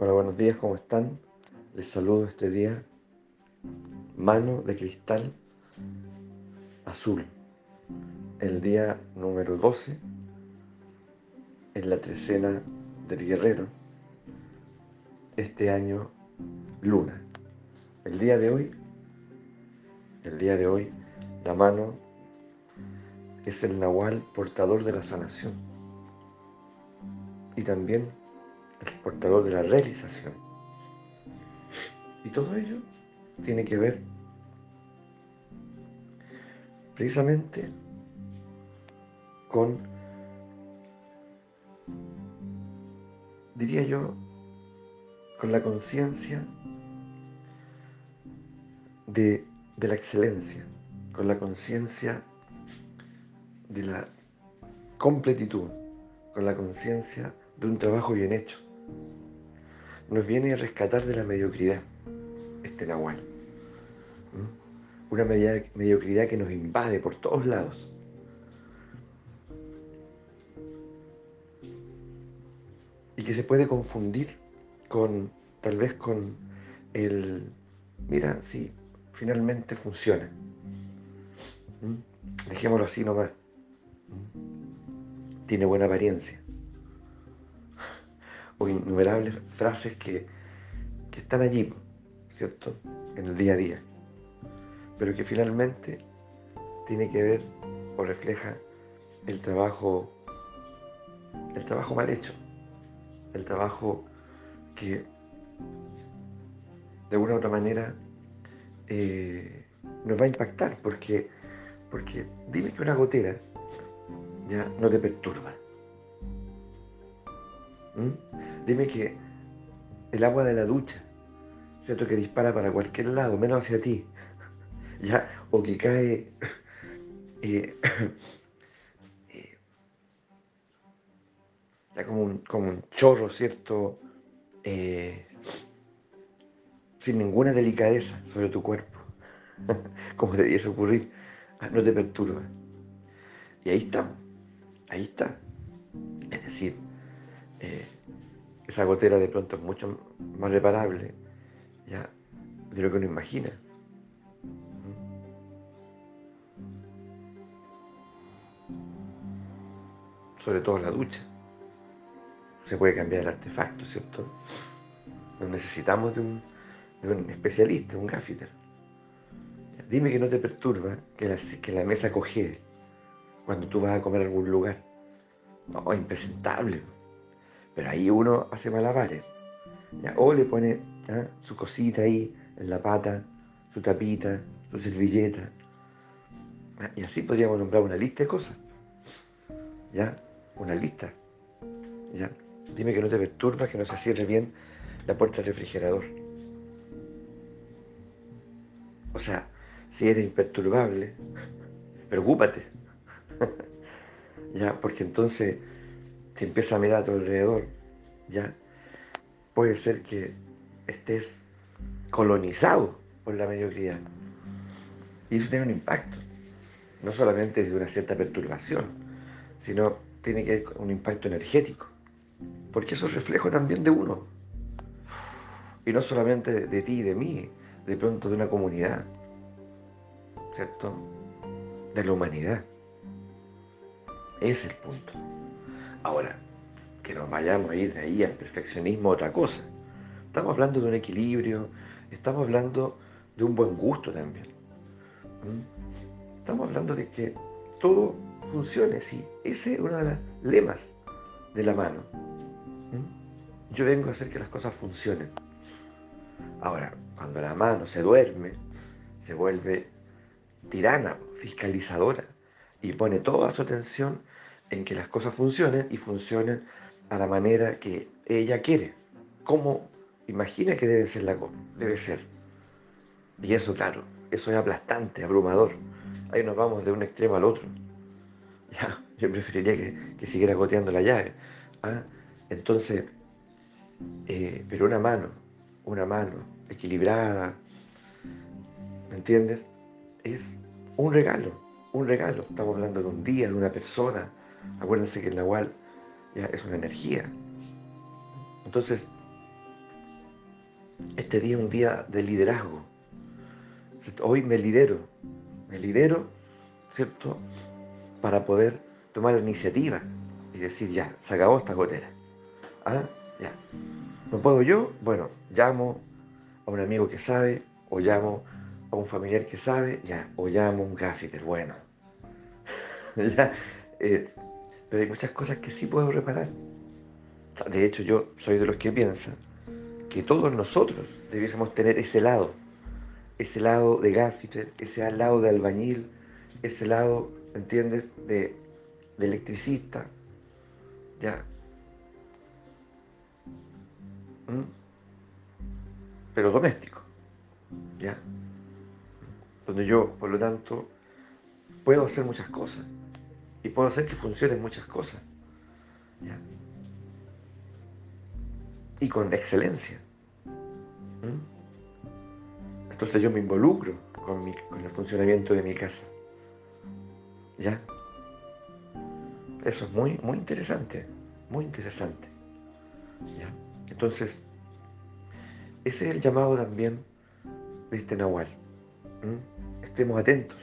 Hola, buenos días, ¿cómo están? Les saludo este día. Mano de cristal azul. El día número 12 en la trecena del guerrero. Este año luna. El día de hoy, el día de hoy, la mano es el nahual portador de la sanación. Y también el portador de la realización. Y todo ello tiene que ver precisamente con, diría yo, con la conciencia de, de, la excelencia, con la conciencia de la completitud, con la conciencia de un trabajo bien hecho nos viene a rescatar de la mediocridad, este Nahual. Una mediocridad que nos invade por todos lados. Y que se puede confundir con, tal vez con el, mira, sí, finalmente funciona. Dejémoslo así nomás. Tiene buena apariencia o innumerables frases que, están allí, ¿cierto? En el día a día, pero que finalmente tiene que ver o refleja el trabajo, el trabajo mal hecho, el trabajo que de una u otra manera eh, nos va a impactar, porque, porque dime que una gotera ya no te perturba. ¿Mm? Dime que el agua de la ducha, ¿cierto? Que dispara para cualquier lado, menos hacia ti, ¿ya? O que cae eh, eh, ya como un, como un chorro, ¿cierto? Eh, sin ninguna delicadeza sobre tu cuerpo, como debiese ocurrir, ah, no te perturba. Y ahí está, ahí está. Es decir, esa gotera de pronto es mucho más reparable ya, de lo que uno imagina. Sobre todo la ducha. Se puede cambiar el artefacto, ¿cierto? No necesitamos de un, especialista, un gaffiter. Dime que no te perturba que la, que la mesa coge cuando tú vas a comer a algún lugar. No, impresentable. Pero ahí uno hace malabares. O le pone su cosita ahí en la pata, su tapita, su servilleta. Y así podríamos nombrar una lista de cosas. ¿Ya? Una lista. ¿Ya? Dime que no te perturba que no se cierre bien la puerta del refrigerador. O sea, si eres imperturbable, preocúpate. ya, porque entonces si empieza a mirar a tu alrededor, ya puede ser que estés colonizado por la mediocridad. Y eso tiene un impacto, no solamente de una cierta perturbación, sino tiene que haber un impacto energético, porque eso es reflejo también de uno, y no solamente de, de ti y de mí, de pronto de una comunidad, ¿cierto? De la humanidad. Ese es el punto. Ahora, que nos vayamos a ir de ahí al perfeccionismo, otra cosa. Estamos hablando de un equilibrio, estamos hablando de un buen gusto también. Estamos hablando de que todo funcione, sí. Ese es uno de los lemas de la mano. Yo vengo a hacer que las cosas funcionen. Ahora, cuando la mano se duerme, se vuelve tirana, fiscalizadora, y pone toda su atención en que las cosas funcionen y funcionen a la manera que ella quiere, como imagina que debe ser la debe ser. Y eso, claro, eso es aplastante, abrumador. Ahí nos vamos de un extremo al otro. Ya, yo preferiría que, siguiera goteando la llave. ¿ah? Entonces, eh, pero una mano, una mano equilibrada, ¿me entiendes? Es un regalo, un regalo. Estamos hablando de un día, de una persona, Acuérdense que el Nahual ya es una energía. Entonces, este día es un día de liderazgo. Hoy me lidero, me lidero, ¿cierto? Para poder tomar la iniciativa y decir, ya, se acabó esta gotera. ¿Ah? Ya. ¿No puedo yo? Bueno, llamo a un amigo que sabe, o llamo a un familiar que sabe, ya, o llamo a un gaffiter, bueno. eh, pero hay muchas cosas que sí puedo reparar. De hecho, yo soy de los que piensan que todos nosotros debiésemos tener ese lado, ese lado de gaffiter, ese lado de albañil, ese lado, ¿entiendes?, de, electricista, ya. ¿Mm? Pero doméstico, ya. Donde yo, por lo tanto, puedo hacer muchas cosas y puedo hacer que funcionen muchas cosas. y con excelencia. Entonces yo me involucro con, el funcionamiento de mi casa. ¿Ya? Eso es muy, muy interesante, muy interesante. Entonces, ese es el llamado también de este Nahual. Estemos atentos.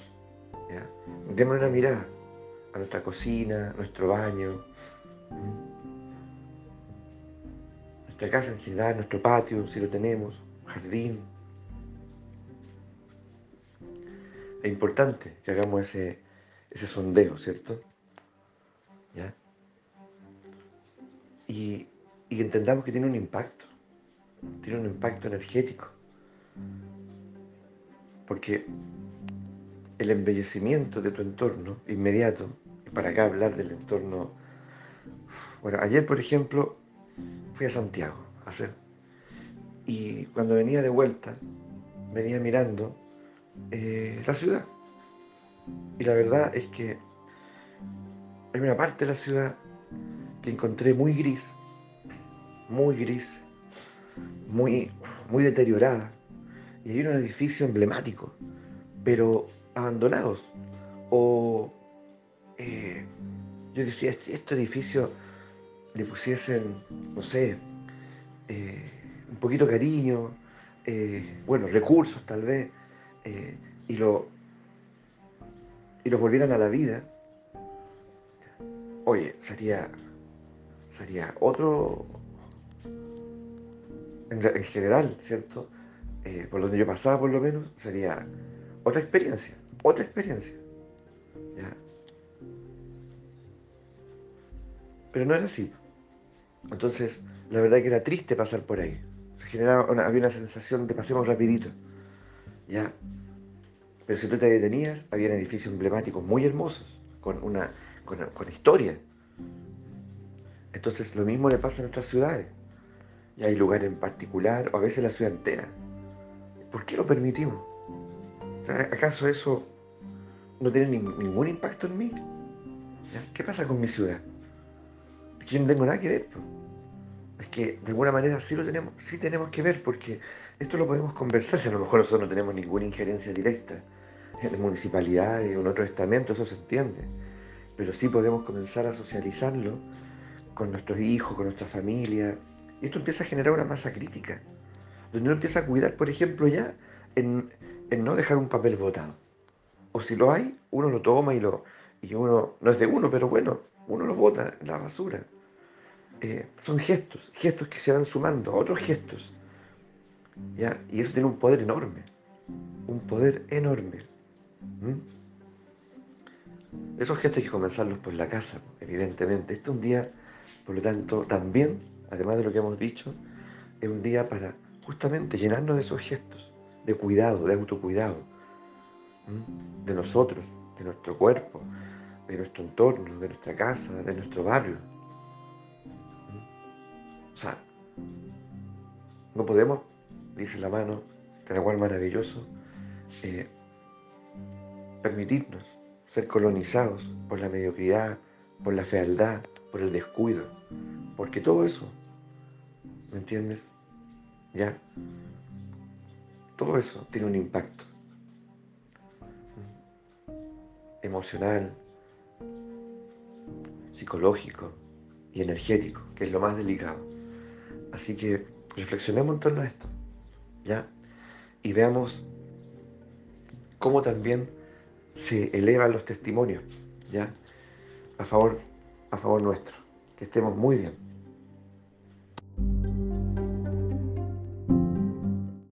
¿ya? Demos una mirada a nuestra cocina, nuestro baño. Nuestra casa en general, nuestro patio, si lo tenemos, jardín. Es importante que hagamos ese, ese sondeo, ¿cierto? ¿Ya? Y, y entendamos que tiene un impacto, tiene un impacto energético. Porque el embellecimiento de tu entorno inmediato, para acá hablar del entorno, bueno, ayer por ejemplo fui a Santiago a hacer. Y cuando venía de vuelta, venía mirando eh, la ciudad. Y la verdad es que hay una parte de la ciudad que encontré muy gris, muy gris, muy, muy deteriorada. Y hay un edificio emblemático, pero abandonados. O yo decía, este, este edificio le pusiesen, no sé, eh, un poquito cariño, eh, bueno, recursos tal vez, eh, y, lo, y los volvieran a la vida, oye, sería, sería otro, en, general, ¿cierto? por donde yo pasaba por lo menos, sería otra experiencia, otra experiencia. Pero no era así. Entonces, la verdad que era triste pasar por ahí. Se generaba había una sensación de pasemos rapidito. ¿Ya? Pero si tú te detenías, había edificios emblemáticos muy hermosos, con una con, historia. Entonces, lo mismo le pasa a nuestras ciudades. Y hay lugares en particular, o a veces la ciudad entera. ¿Por qué lo permitimos? ¿Acaso eso no tiene ningún impacto en mí? ¿Qué pasa con mi ciudad? Yo no tengo nada que ver. Es que de alguna manera sí lo tenemos, sí tenemos que ver, porque esto lo podemos conversar, si a lo mejor nosotros no tenemos ninguna injerencia directa en municipalidades o en otros estamentos, eso se entiende. Pero sí podemos comenzar a socializarlo con nuestros hijos, con nuestra familia. Y esto empieza a generar una masa crítica, donde uno empieza a cuidar, por ejemplo, ya en, no dejar un papel votado. O si lo hay, uno lo toma y lo y uno, no es de uno, pero bueno, uno lo vota en la basura. Eh, son gestos, gestos que se van sumando a otros gestos. ¿ya? Y eso tiene un poder enorme, un poder enorme. Esos gestos hay que comenzarlos por la casa, evidentemente. Este es un día, por lo tanto, también, además de lo que hemos dicho, es un día para justamente llenarnos de esos gestos, de cuidado, de autocuidado, de nosotros, de nuestro cuerpo, de nuestro entorno, de nuestra casa, de nuestro barrio. O sea, no podemos, dice la mano, cual maravilloso, eh, permitirnos ser colonizados por la mediocridad, por la fealdad, por el descuido. Porque todo eso, ¿me entiendes? Ya, todo eso tiene un impacto emocional, psicológico y energético, que es lo más delicado. Así que reflexionemos en torno a esto. ¿ya? Y veamos cómo también se elevan los testimonios, ¿ya? A favor, a favor nuestro. Que estemos muy bien.